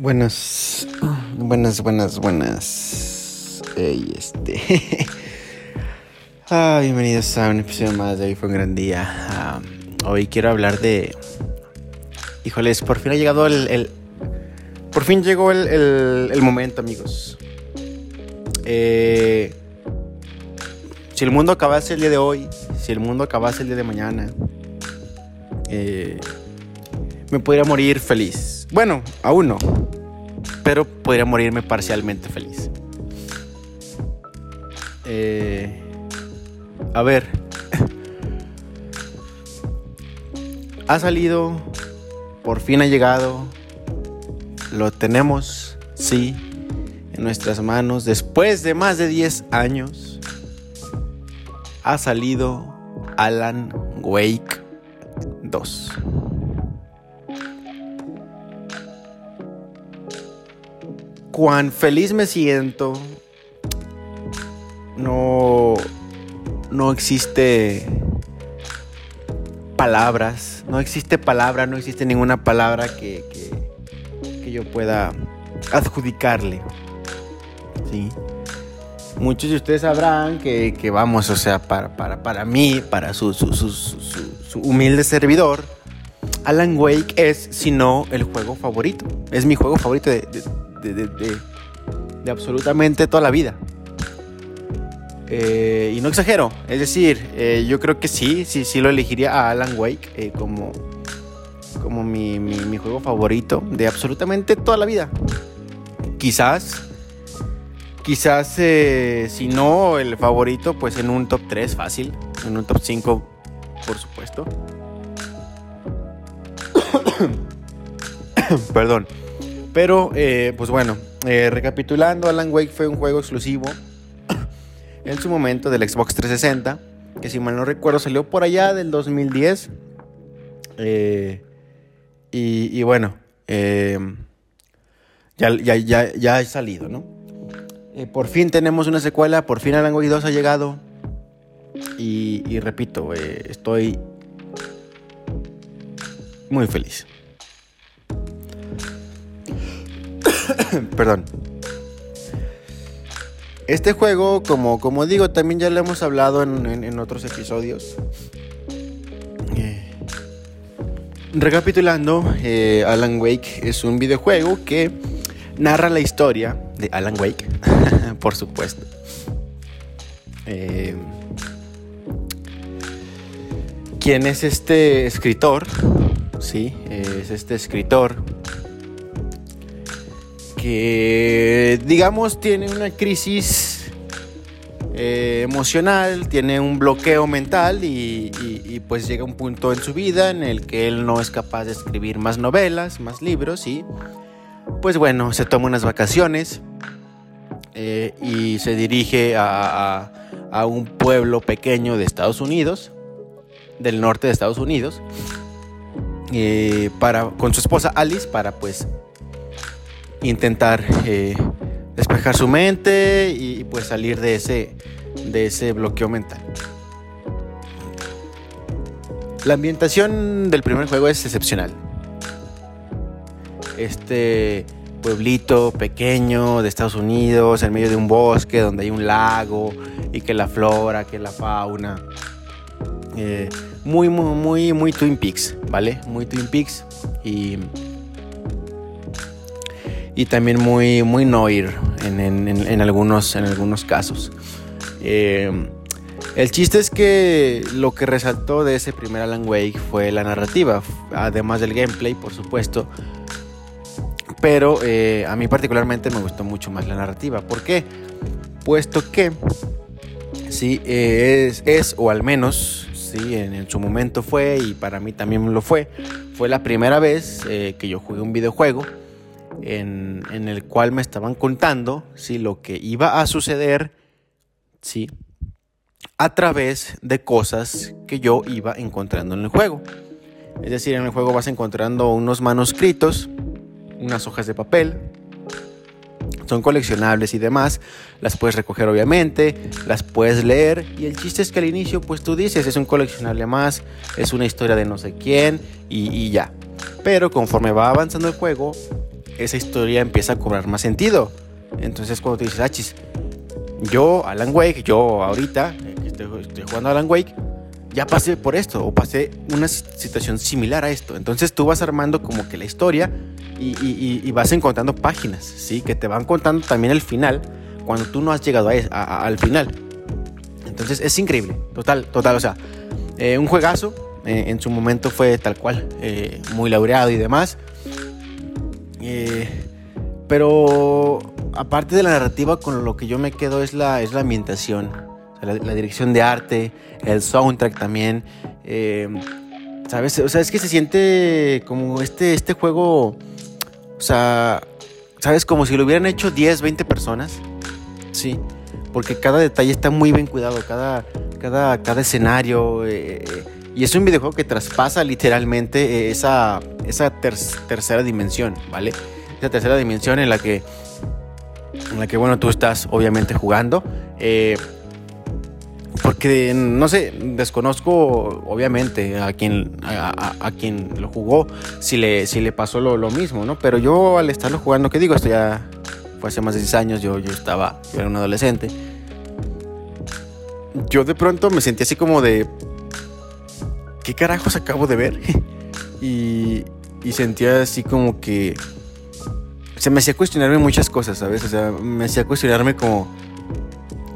Buenas, buenas, buenas, buenas. Ey, este. ah, bienvenidos a un episodio más de Hoy fue un gran día. Hoy quiero hablar de. Híjoles, por fin ha llegado el. el- por fin llegó el, el- el momento, amigos. Eh, si el mundo acabase el día de hoy, si el mundo acabase el día de mañana, eh, me podría morir feliz. Bueno, aún no. Pero podría morirme parcialmente feliz. Eh, a ver. Ha salido. Por fin ha llegado. Lo tenemos, sí, en nuestras manos. Después de más de 10 años. Ha salido Alan Wake 2. Cuán feliz me siento. No. No existe. Palabras. No existe palabra. No existe ninguna palabra que. que, yo pueda adjudicarle. Sí. Muchos de ustedes sabrán que, que vamos, o sea, para, para, para mí, para su, su, su, su- humilde servidor, Alan Wake es, si no, el juego favorito. Es mi juego favorito de, de- de- absolutamente toda la vida. Eh, y no exagero, es decir, eh, yo creo que sí, sí, sí lo elegiría a Alan Wake eh, como, como mi, mi- mi juego favorito de absolutamente toda la vida. Quizás, quizás, si no el favorito, pues en un top 3 fácil, en un top 5, por supuesto. Perdón. Pero, eh, pues bueno, eh, recapitulando, Alan Wake fue un juego exclusivo en su momento del Xbox 360, que si mal no recuerdo salió por allá del 2010. Eh, y, bueno, ya, ya, ya, ya ha salido, ¿no? Por fin tenemos una secuela, por fin Alan Wake 2 ha llegado. Y, repito, estoy muy feliz. Perdón. Este juego, como, como digo, también ya lo hemos hablado en, otros episodios. Eh, recapitulando, eh, Alan Wake es un videojuego que narra la historia de Alan Wake, por supuesto. Eh, ¿Quién es este escritor? Sí, es este escritor que, digamos, tiene una crisis eh, emocional, tiene un bloqueo mental y, pues llega un punto en su vida en el que él no es capaz de escribir más novelas, más libros y pues bueno, se toma unas vacaciones eh, y se dirige a, a- a un pueblo pequeño de Estados Unidos, del norte de Estados Unidos, eh, para, con su esposa Alice para pues intentar eh, despejar su mente y pues salir de ese, de ese bloqueo mental. La ambientación del primer juego es excepcional. Este pueblito pequeño de Estados Unidos, en medio de un bosque donde hay un lago y que la flora, que la fauna. Eh, muy, muy, muy, muy Twin Peaks, ¿vale? Muy Twin Peaks y y también muy, muy noir en, en- en- algunos, en algunos casos. Eh, el chiste es que lo que resaltó de ese primer Alan Wake fue la narrativa, además del gameplay, por supuesto. Pero eh, a mí particularmente me gustó mucho más la narrativa. ¿Por qué? Puesto que, sí, es, es, o al menos, sí, en, en su momento fue, y para mí también lo fue, fue la primera vez eh, que yo jugué un videojuego en, el cual me estaban contando si lo que iba a suceder, sí, a través de cosas que yo iba encontrando en el juego. Es decir, en el juego vas encontrando unos manuscritos, unas hojas de papel, son coleccionables y demás, las puedes recoger obviamente, las puedes leer y el chiste es que al inicio pues tú dices es un coleccionable más, es una historia de no sé quién y, y ya. Pero conforme va avanzando el juego, esa historia empieza a cobrar más sentido. Entonces cuando te dices, achis, yo, Alan Wake, yo ahorita, estoy, estoy jugando Alan Wake, ya pasé por esto o pasé una situación similar a esto. Entonces tú vas armando como que la historia y, vas encontrando páginas, ¿sí? Que te van contando también el final cuando tú no has llegado a, al final. Entonces es increíble, total, total. O sea, eh, un juegazo, eh, en su momento fue tal cual, eh, muy laureado y demás. Pero aparte de la narrativa, con lo que yo me quedo es la, es la ambientación, la, dirección de arte, el soundtrack también. ¿Sabes? O sea, es que se siente como este, este juego, o sea, ¿sabes? Como si lo hubieran hecho 10, 20 personas. Sí porque cada detalle está muy bien cuidado, cada, cada, cada escenario. Eh, eh, y es un videojuego que traspasa literalmente eh, esa, esa tercera dimensión, ¿vale? Esa tercera dimensión en la que, en la que bueno, tú estás obviamente jugando. porque, no sé, desconozco obviamente a quien, a, quien lo jugó, si le, si le pasó lo, lo mismo, ¿no? Pero yo al estarlo jugando, ¿qué digo? Esto ya fue hace más de 10 años, yo, yo estaba, yo era un adolescente. Yo de pronto me sentí así como de, ¿qué carajos acabo de ver? y, y sentía así como que se me hacía cuestionarme muchas cosas, ¿sabes? O sea, me hacía cuestionarme como,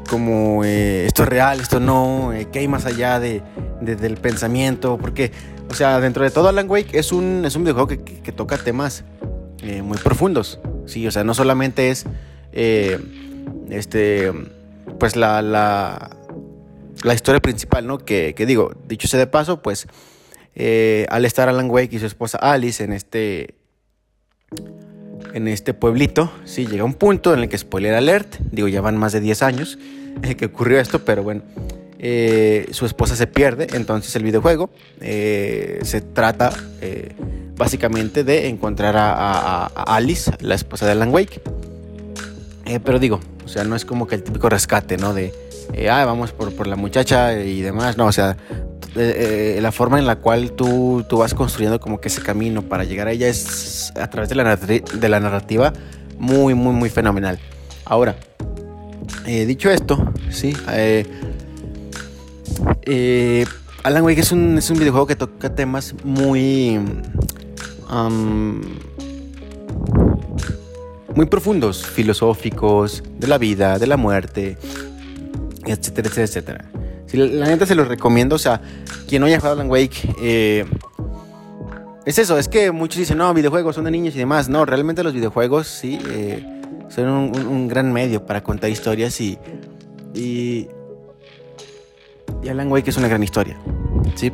como eh, esto es real, esto no, eh, qué hay más allá de, del pensamiento, porque, o sea, dentro de todo Alan Wake es un, es un videojuego que, que, toca temas eh, muy profundos, Sí, o sea, no solamente es este, pues la, la, la, historia principal, ¿no? Que, digo, dicho sea de paso, pues eh, al estar Alan Wake y su esposa Alice en este, en este pueblito, sí, llega un punto en el que, spoiler alert, digo, ya van más de 10 años que ocurrió esto, pero bueno. Eh, su esposa se pierde, entonces el videojuego se trata básicamente de encontrar a, Alice, la esposa de Alan Wake. Eh, pero digo, o sea, no es como que el típico rescate, ¿no? De, eh, ah, vamos por, por, la muchacha y demás, no, o sea, eh, la forma en la cual tú, tú, vas construyendo como que ese camino para llegar a ella es a través de la, de la narrativa muy, muy, muy fenomenal. Ahora, dicho esto, sí, Alan Wake es un, es un videojuego que toca temas muy muy profundos, filosóficos, de la vida, de la muerte, etcétera, etcétera, etcétera. Si la, neta se los recomiendo, o sea, quien no haya jugado Alan Wake, eh, es eso, es que muchos dicen, no, videojuegos son de niños y demás. No, realmente los videojuegos sí eh, son un, gran medio para contar historias y, y, y Alan Wake es una gran historia, ¿sí?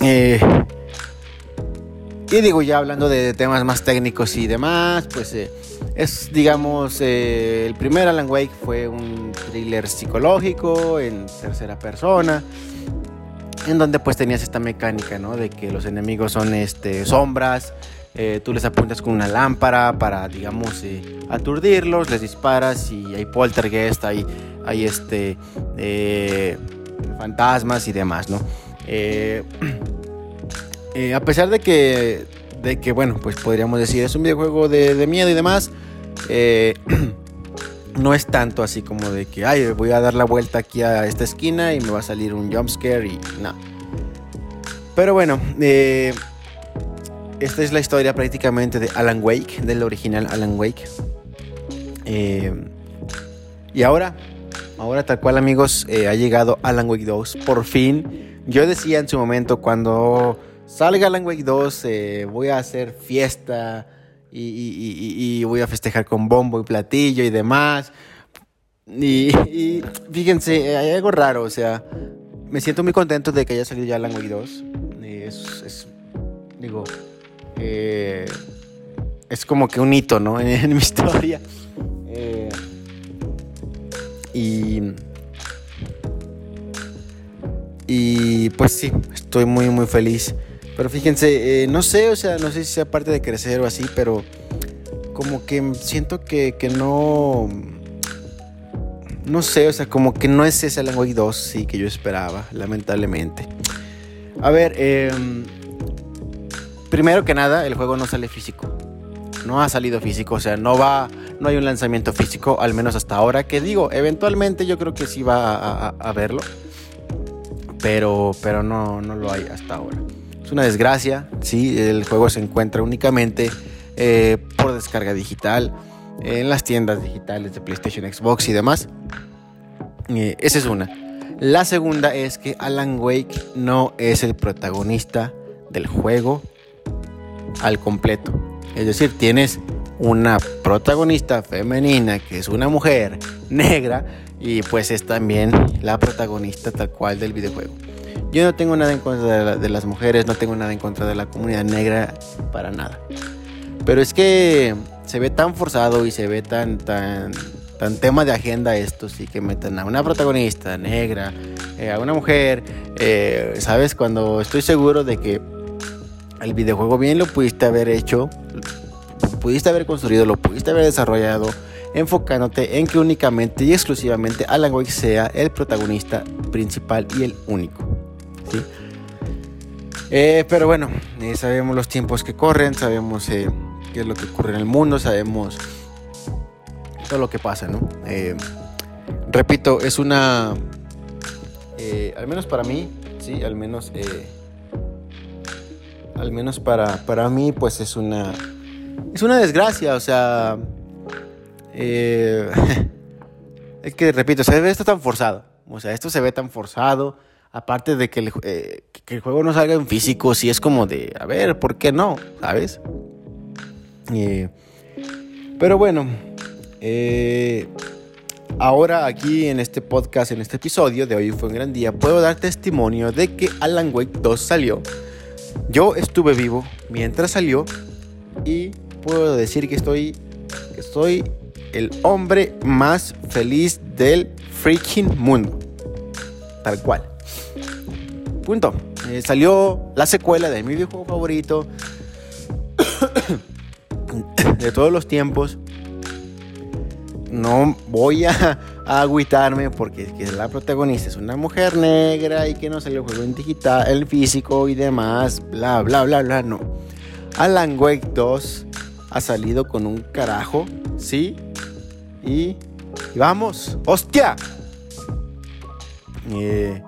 Eh, y digo, ya hablando de temas más técnicos y demás, pues eh, es, digamos, eh, el primer Alan Wake fue un thriller psicológico en tercera persona, en donde pues tenías esta mecánica, ¿no? De que los enemigos son este, sombras, eh, tú les apuntas con una lámpara para, digamos, aturdirlos, les disparas y hay poltergeist, hay, hay este, fantasmas y demás, ¿no? Eh, a pesar de que, de que, bueno, pues podríamos decir, es un videojuego de, miedo y demás, eh, no es tanto así como de que, ay, voy a dar la vuelta aquí a esta esquina y me va a salir un jumpscare y no. Pero bueno, eh, esta es la historia prácticamente de Alan Wake, del original Alan Wake. y ahora, ahora tal cual amigos, ha llegado Alan Wake 2, por fin. Yo decía en su momento cuando salga Alan Wake 2, eh, voy a hacer fiesta y, voy a festejar con bombo y platillo y demás. Y, fíjense, hay algo raro, o sea, me siento muy contento de que haya salido ya Alan Wake 2. Es, digo, eh, es como que un hito, ¿no? En, mi historia. Eh, y... Y pues sí, estoy muy muy feliz. Pero fíjense, eh, no sé, o sea, no sé si sea parte de crecer o así, pero como que siento que, no... No sé, o sea, como que no es ese Alan Wake 2 sí, que yo esperaba, lamentablemente. A ver, em, primero que nada, el juego no sale físico. no ha salido físico, o sea, no va, no hay un lanzamiento físico, al menos hasta ahora, que digo, eventualmente yo creo que sí va a, verlo, pero, pero no, no lo hay hasta ahora. Es una desgracia, sí, el juego se encuentra únicamente eh, por descarga digital en las tiendas digitales de PlayStation, Xbox y demás. Eh, esa es una. La segunda es que Alan Wake no es el protagonista del juego al completo. Es decir, tienes una protagonista femenina que es una mujer negra y pues es también la protagonista tal cual del videojuego. Yo no tengo nada en contra de, las mujeres, no tengo nada en contra de la comunidad negra para nada. Pero es que se ve tan forzado y se ve tan, tan, tan tema de agenda esto, sí, que metan a una protagonista negra, eh, a una mujer, eh, ¿sabes? Cuando estoy seguro de que el videojuego bien lo pudiste haber hecho, pudiste haber construido, lo pudiste haber desarrollado, enfocándote en que únicamente y exclusivamente Alan Wake sea el protagonista principal y el único. Eh, pero bueno, eh, sabemos los tiempos que corren, sabemos eh, qué es lo que ocurre en el mundo, sabemos todo lo que pasa, ¿no? repito, es una, al menos para mí, sí, al menos al menos para, para mí, pues es una, es una desgracia, o sea, es que, repito, se ve esto tan forzado, o sea, esto se ve tan forzado, aparte de que el, eh, que el juego no salga en físico, si es como de, a ver, ¿por qué no? ¿Sabes? pero bueno, eh, ahora aquí en este podcast, en este episodio de hoy fue un gran día, puedo dar testimonio de que Alan Wake 2 salió yo estuve vivo mientras salió y puedo decir que estoy, que el hombre más feliz del freaking mundo. Tal cual. Punto. Eh, salió la secuela de mi videojuego favorito de todos los tiempos. No voy a, agüitarme porque la protagonista es una mujer negra y que no salió el juego en digital, el físico y demás, bla, bla, bla, bla, no. Alan Wake 2 ha salido con un carajo, ¿sí? Y, vamos, ¡hostia! Eh,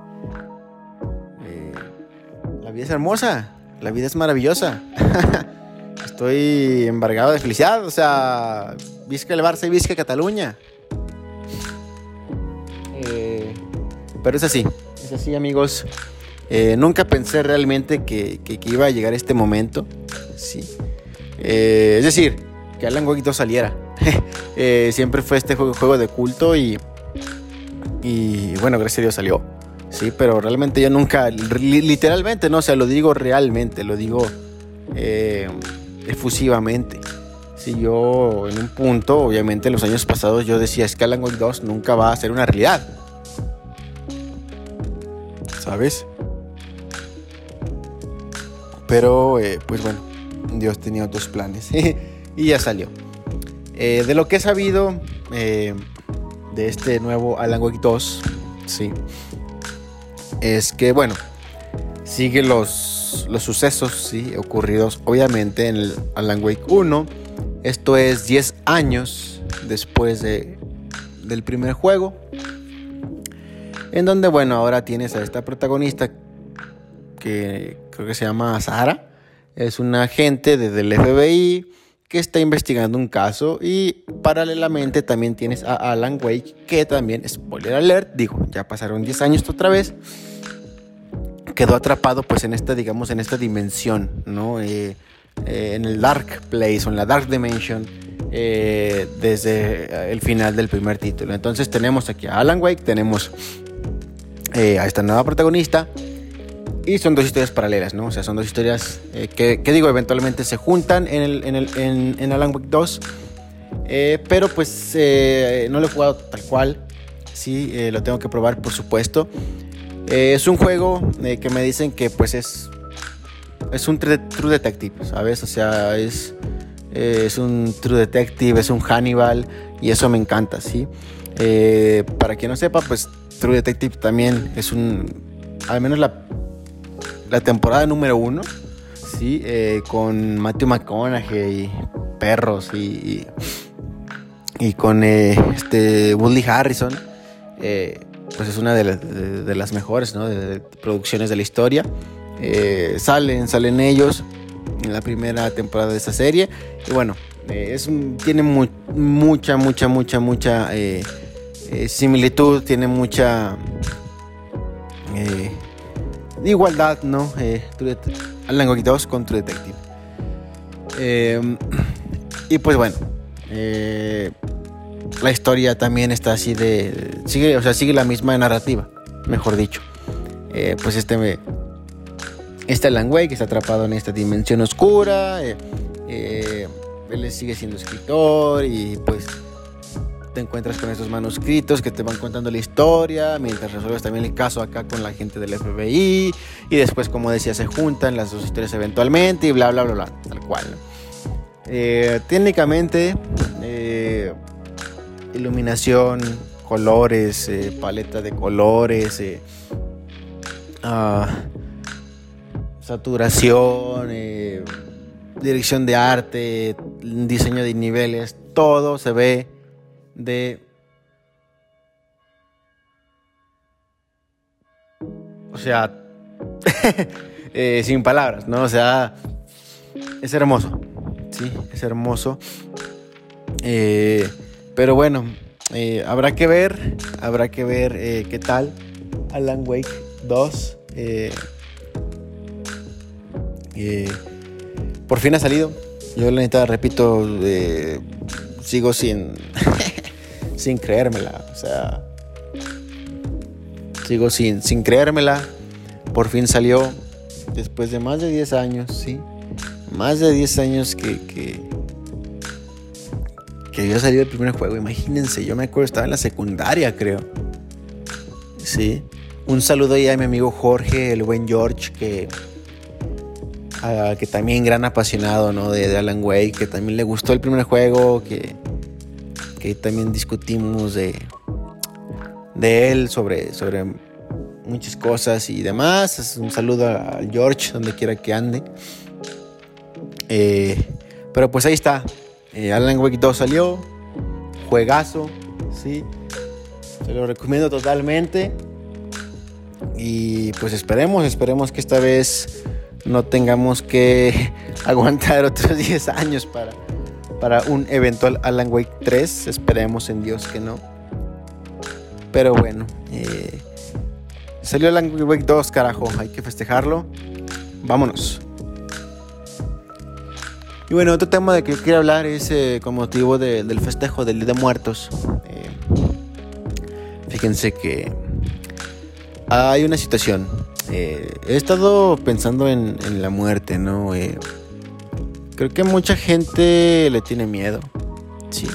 vida es hermosa, la vida es maravillosa. Estoy embargado de felicidad, o sea, visca el Barça y visca Cataluña. Pero es así, es así amigos. Eh, nunca pensé realmente que, iba a llegar este momento. Sí. Eh, es decir, que Alan Wake 2 saliera. Eh, siempre fue este juego, juego de culto y, y bueno, gracias a Dios salió. Sí, pero realmente yo nunca, literalmente, no, o sea, lo digo realmente, lo digo efusivamente. Si yo en un punto, obviamente en los años pasados yo decía, es que Alan Wake 2 nunca va a ser una realidad. ¿sabes? Pero, eh, pues bueno, Dios tenía otros planes y ya salió. Eh, de lo que he sabido eh, de este nuevo Alan Wake 2, sí, es que, bueno, sigue los, los sucesos, sí, ocurridos obviamente en el Alan Wake 1. Esto es 10 años después de, del primer juego. En donde, bueno, ahora tienes a esta protagonista que creo que se llama Sara. Es una agente desde el FBI que está investigando un caso y paralelamente también tienes a Alan Wake que también, spoiler alert, digo, ya pasaron 10 años otra vez, quedó atrapado pues en esta, digamos, en esta dimensión, ¿no? Eh, eh, en el Dark Place o en la Dark Dimension eh, desde el final del primer título. Entonces tenemos aquí a Alan Wake, tenemos a esta nueva protagonista. Y son dos historias paralelas, ¿no? O sea, son dos historias que, digo, eventualmente se juntan en, en, en, Alan Wake 2. Eh, pero pues no lo he jugado tal cual. Sí, lo tengo que probar, por supuesto. Es un juego que me dicen que pues es, es un True Detective, ¿sabes? O sea, es, es un True Detective, es un Hannibal y eso me encanta, ¿sí? para quien no sepa, pues True Detective también es un, al menos la, la temporada número uno, ¿sí? Eh, con Matthew McConaughey, perros y, y, con eh, este Woody Harrison. Eh, pues es una de, las mejores producciones de la historia. Eh, salen, salen ellos en la primera temporada de esta serie. Y bueno, es, tiene mucha, mucha, mucha, mucha similitud, tiene mucha igualdad, ¿no? Alan Wake 2 con True Detective. Y pues bueno, eh, la historia también está así de. Sigue, o sea, sigue la misma narrativa, mejor dicho. Eh, pues este. Este Alan Wake está atrapado en esta dimensión oscura. Eh, él sigue siendo escritor y pues te encuentras con estos manuscritos que te van contando la historia, mientras resuelves también el caso acá con la gente del FBI, y después, como decía, se juntan las dos historias eventualmente, y bla, bla, bla, bla, tal cual. Eh, técnicamente, eh, iluminación, colores, eh, paleta de colores, ah, saturación, dirección de arte, diseño de niveles, todo se ve de o sea, eh, sin palabras, ¿no? O sea, es hermoso, sí, es hermoso. Eh, pero bueno, eh, habrá que ver, habrá que ver qué tal Alan Wake 2. por fin ha salido. Yo la neta, repito, sigo sin sin creérmela. O sea, sigo sin, sin creérmela. Por fin salió después de más de 10 años, sí. Más de 10 años que, que, que había salido el primer juego. Imagínense, yo me acuerdo, estaba en la secundaria, creo. Sí. Un saludo ahí a mi amigo Jorge, el buen George, que, que también gran apasionado ¿no? de, de Alan Wake, que también le gustó el primer juego, que, que también discutimos de, de él sobre, sobre muchas cosas y demás. Un saludo a George, donde quiera que ande. Eh, pero pues ahí está. Eh, Alan Wake 2 salió. Juegazo. ¿sí? Se lo recomiendo totalmente. Y pues esperemos, esperemos que esta vez no tengamos que aguantar otros 10 años para, para un eventual Alan Wake 3. Esperemos en Dios que no. Pero bueno, eh, salió Alan Wake 2, carajo. Hay que festejarlo. Vámonos. Y bueno, otro tema de que quiero hablar es eh, con motivo del festejo del Día de Muertos. Eh, fíjense que hay una situación. he estado pensando en, en la muerte, ¿no? Creo que mucha gente le tiene miedo. Sí.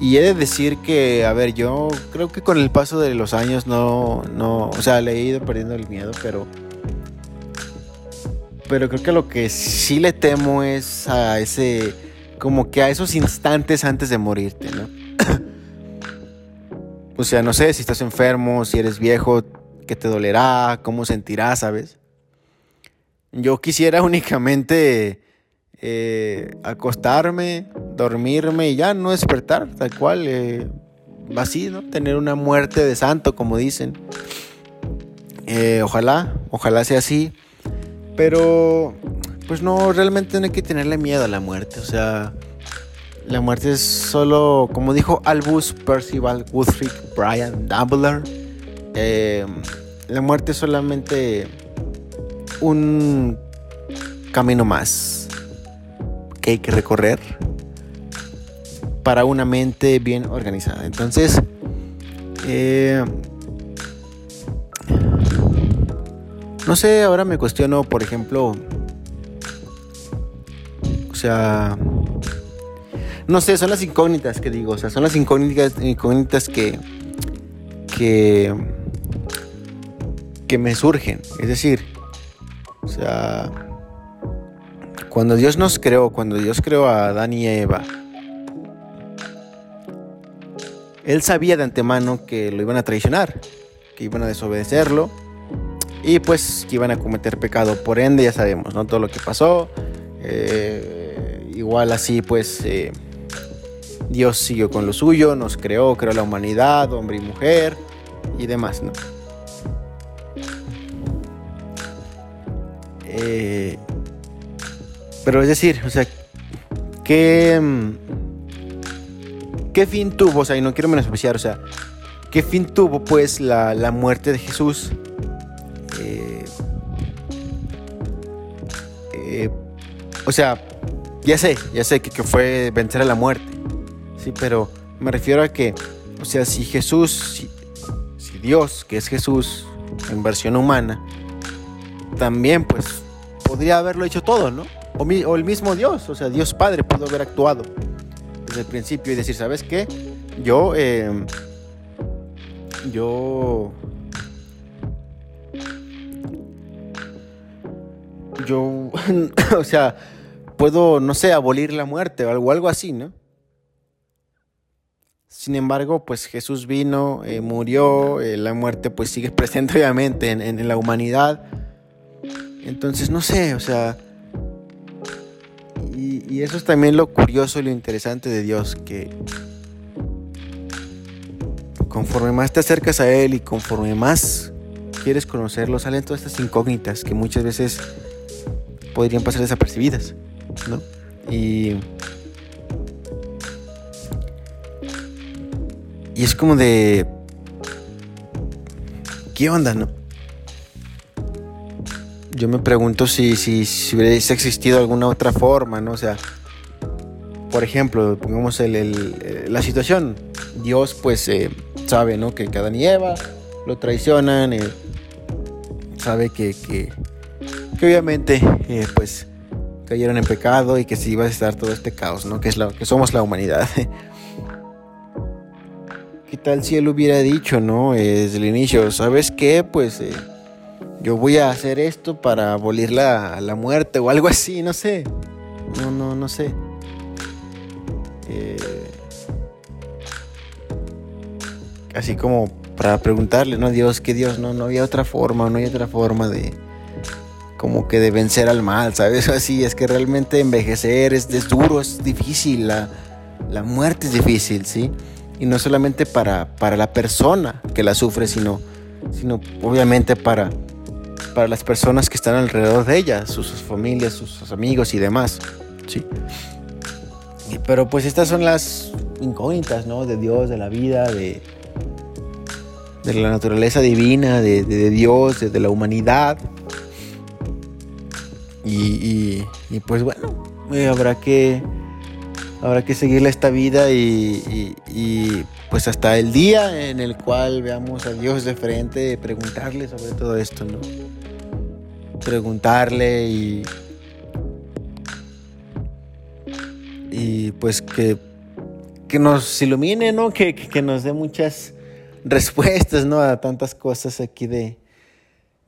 Y he de decir que, a ver, yo creo que con el paso de los años no, no, o sea, le he ido perdiendo el miedo, pero... Pero creo que lo que sí le temo es a ese, como que a esos instantes antes de morirte, ¿no? o sea, no sé si estás enfermo, si eres viejo, qué te dolerá, cómo sentirás, ¿sabes? Yo quisiera únicamente eh, acostarme, dormirme y ya no despertar, tal cual, eh, así, ¿no? Tener una muerte de santo, como dicen. Eh, ojalá, ojalá sea así. Pero, pues no, realmente no hay que tenerle miedo a la muerte. O sea, la muerte es solo, como dijo Albus Percival Woodrick Brian Dumbledore, la muerte es solamente un camino más que hay que recorrer para una mente bien organizada. Entonces, eh, no sé, ahora me cuestiono, por ejemplo, o sea, no sé, son las incógnitas que digo, o sea, son las incógnitas, incógnitas que, que, que me surgen. Es decir, o sea, cuando Dios nos creó, cuando Dios creó a Adán y Eva, Él sabía de antemano que lo iban a traicionar, que iban a desobedecerlo y pues que iban a cometer pecado. Por ende, ya sabemos, ¿no? Todo lo que pasó. Eh, igual así pues eh, Dios siguió con lo suyo, nos creó, creó la humanidad, hombre y mujer y demás, ¿no? Eh, pero es decir, o sea, ¿qué, ¿qué fin tuvo? O sea, y no quiero menospreciar, o sea, ¿qué fin tuvo pues la, la muerte de Jesús? Eh, o sea, ya sé, ya sé que, fue vencer a la muerte, sí, pero me refiero a que, o sea, si Jesús, si, Dios, que es Jesús en versión humana, también pues podría haberlo hecho todo, ¿no? O, o, el mismo Dios, o sea, Dios Padre pudo haber actuado desde el principio y decir, ¿sabes qué? Yo, eh, yo, yo, o sea, puedo, no sé, abolir la muerte o algo, algo así, ¿no? Sin embargo, pues Jesús vino, eh, murió, eh, la muerte pues sigue presente obviamente en, en la humanidad entonces, no sé, o sea... Y, y, eso es también lo curioso y lo interesante de Dios, que conforme más te acercas a Él y conforme más quieres conocerlo, salen todas estas incógnitas que muchas veces podrían pasar desapercibidas, ¿no? Y... Y es como de... ¿Qué onda, no? yo me pregunto si, si, hubiese existido alguna otra forma, ¿no? O sea, por ejemplo, pongamos el, el, la situación. Dios, pues, eh, sabe, ¿no? Que, que Adán y Eva lo traicionan, eh, sabe que, que, obviamente, eh, pues, cayeron en pecado y que si iba a estar todo este caos, ¿no? Que, es la, que somos la humanidad. ¿Qué tal si él hubiera dicho, ¿no? Desde el inicio, ¿sabes qué? Pues yo voy a hacer esto para abolir la, la muerte o algo así, no sé. No, no, no sé. Eh, así como para preguntarle, ¿no? Dios, que Dios, no, no había otra forma, no hay otra forma de como que de vencer al mal, ¿sabes? Así, es que realmente envejecer es, duro, es difícil, la, la, muerte es difícil, ¿sí? Y no solamente para, para la persona que la sufre, sino, sino obviamente para, para las personas que están alrededor de ella, sus, familias, sus, amigos y demás. ¿sí? Pero pues estas son las incógnitas, ¿no? De Dios, de la vida, de, de la naturaleza divina, de, de, de Dios, de, la humanidad. Y, y, pues bueno, eh, habrá que habrá que seguirle esta vida y, y, pues hasta el día en el cual veamos a Dios de frente, preguntarle sobre todo esto, ¿no? preguntarle y, y pues que, que nos ilumine, ¿no? Que, que, que, nos dé muchas respuestas, ¿no? A tantas cosas aquí de,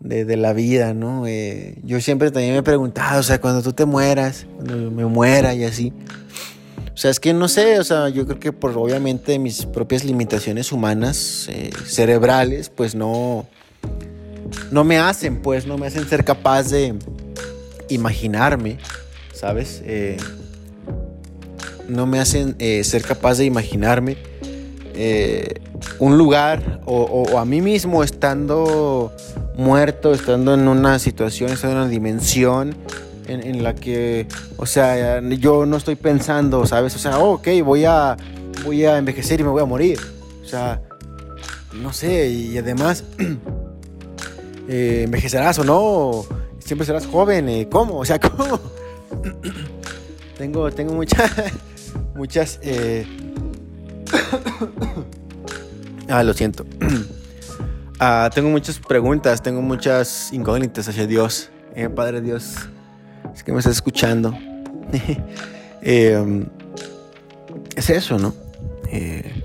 de, la vida, ¿no? Eh, yo siempre también me he preguntado, o sea, cuando tú te mueras, cuando me muera y así. O sea, es que no sé, o sea, yo creo que por obviamente mis propias limitaciones humanas, eh, cerebrales, pues no, no me hacen, pues, no me hacen ser capaz de imaginarme, ¿sabes? Eh, no me hacen ser capaz de imaginarme un lugar o, o, a mí mismo estando muerto, estando en una situación, estando en una dimensión en, en, la que, o sea, yo no estoy pensando, ¿sabes? O sea, oh, ok, voy a, voy a envejecer y me voy a morir. O sea, no sé, y además... eh, envejecerás o no, siempre serás joven, eh, ¿cómo? O sea, ¿cómo? tengo, tengo muchas, muchas, eh... ah, lo siento. ah, tengo muchas preguntas, tengo muchas incógnitas hacia Dios. Eh, Padre Dios, es que me estás escuchando. eh, es eso, ¿no? Eh,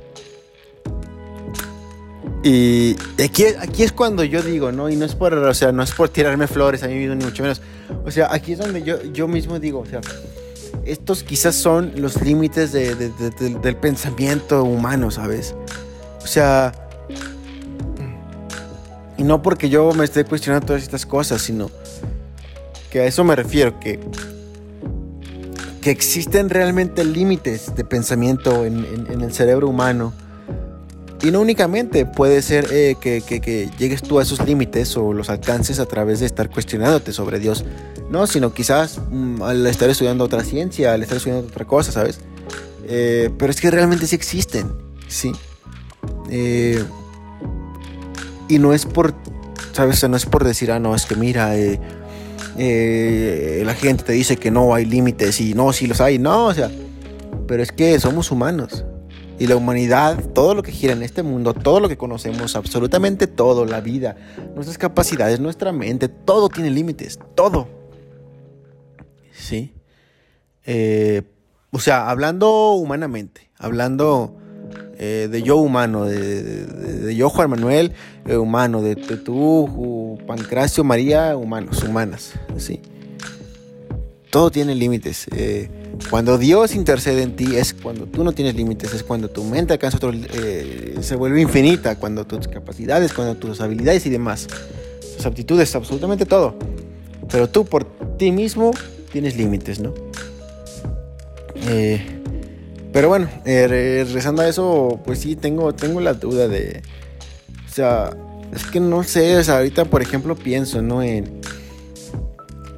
y aquí, aquí es cuando yo digo, ¿no? Y no es por, o sea, no es por tirarme flores a mí mismo, ni mucho menos. O sea, aquí es donde yo, yo mismo digo, o sea, estos quizás son los límites de, de, de, del pensamiento humano, ¿sabes? O sea, y no porque yo me esté cuestionando todas estas cosas, sino que a eso me refiero, que, que existen realmente límites de pensamiento en, el cerebro humano. Y no únicamente puede ser eh, que, llegues tú a esos límites o los alcances a través de estar cuestionándote sobre Dios. No, sino quizás mm, al estar estudiando otra ciencia, al estar estudiando otra cosa, ¿sabes? Eh, pero es que realmente sí existen, ¿sí? Eh, y no es por, ¿sabes? No es por decir, ah, no, es que mira, eh, la gente te dice que no hay límites y no, si los hay, no, o sea, pero es que somos humanos. Y la humanidad, todo lo que gira en este mundo, todo lo que conocemos, absolutamente todo, la vida, nuestras capacidades, nuestra mente, todo tiene límites, todo. ¿Sí? Eh, o sea, hablando humanamente, hablando eh, de yo humano, de, yo Juan Manuel eh, humano, de, tú Pancracio María humanos, humanas, ¿sí? Todo tiene límites. Eh, cuando Dios intercede en ti es cuando tú no tienes límites, es cuando tu mente alcanza otro, se vuelve infinita, cuando tus capacidades, cuando tus habilidades y demás, tus aptitudes, absolutamente todo. Pero tú por ti mismo tienes límites, ¿no? Eh, pero bueno, eh, rezando a eso, pues sí, tengo, tengo la duda de... O sea, es que no sé, o sea, ahorita por ejemplo pienso, ¿no? En,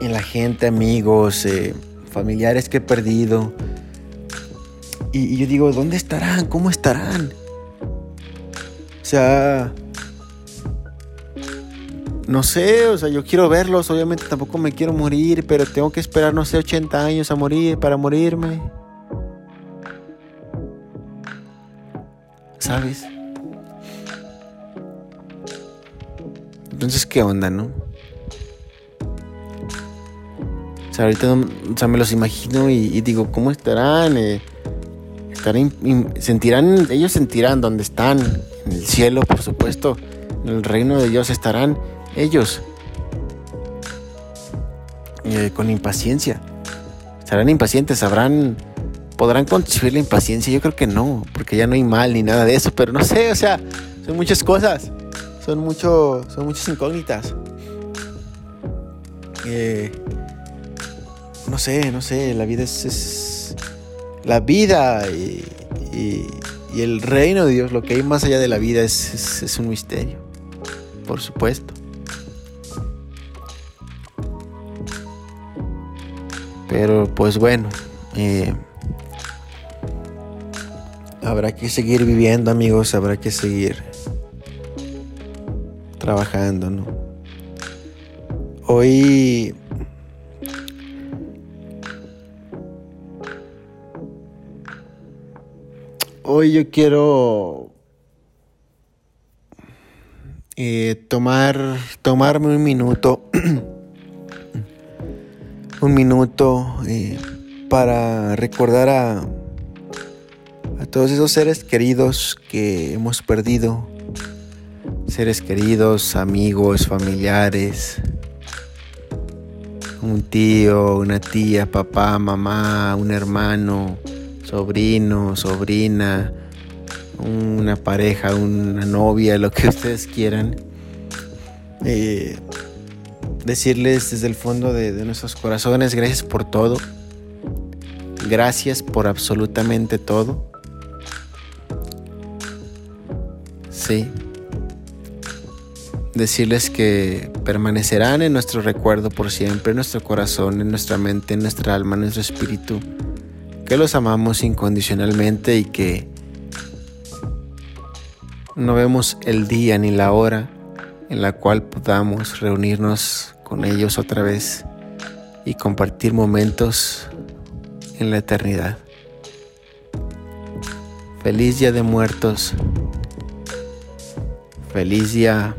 en la gente, amigos, eh, familiares que he perdido. Y, yo digo, ¿dónde estarán? ¿Cómo estarán? O sea... No sé, o sea, yo quiero verlos, obviamente tampoco me quiero morir, pero tengo que esperar, no sé, 80 años a morir para morirme. ¿Sabes? Entonces, ¿qué onda, no? O sea, ahorita o sea, me los imagino y, digo, ¿cómo estarán? Eh, estarán sentirán, ellos sentirán donde están, en el cielo, por supuesto, en el reino de Dios estarán ellos eh, con impaciencia. Estarán impacientes, sabrán ¿Podrán concebir la impaciencia? Yo creo que no, porque ya no hay mal ni nada de eso, pero no sé, o sea, son muchas cosas, son, mucho, son muchas incógnitas. Eh, no sé, no sé, la vida es, la vida y, el reino de Dios, lo que hay más allá de la vida es, es un misterio, por supuesto. Pero pues bueno, eh, habrá que seguir viviendo, amigos, habrá que seguir trabajando, ¿no? Hoy Hoy yo quiero eh, tomar, tomarme un minuto, un minuto eh, para recordar a, a todos esos seres queridos que hemos perdido, seres queridos, amigos, familiares, un tío, una tía, papá, mamá, un hermano, sobrino, sobrina, una pareja, una novia, lo que ustedes quieran. Eh, decirles desde el fondo de nuestros corazones, gracias por todo. Gracias por absolutamente todo. Sí. Decirles que permanecerán en nuestro recuerdo por siempre, en nuestro corazón, en nuestra mente, en nuestra alma, en nuestro espíritu. Que los amamos incondicionalmente y que no vemos el día ni la hora en la cual podamos reunirnos con ellos otra vez y compartir momentos en la eternidad. Feliz Día de Muertos. Feliz día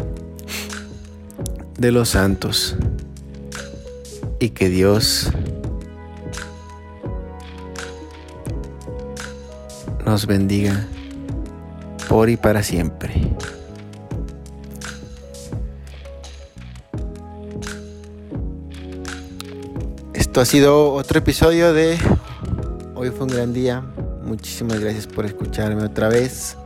de los santos y que Dios nos bendiga por y para siempre. Esto ha sido otro episodio de Hoy fue un gran día. Muchísimas gracias por escucharme otra vez.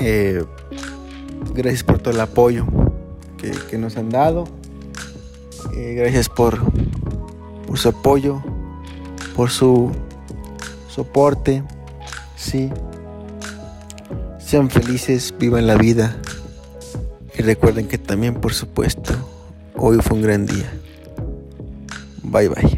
Eh, gracias por todo el apoyo que, nos han dado. Eh, gracias por, por su apoyo, por su soporte. Sí. Sean felices, vivan la vida. Y recuerden que también, por supuesto, hoy fue un gran día. Bye bye.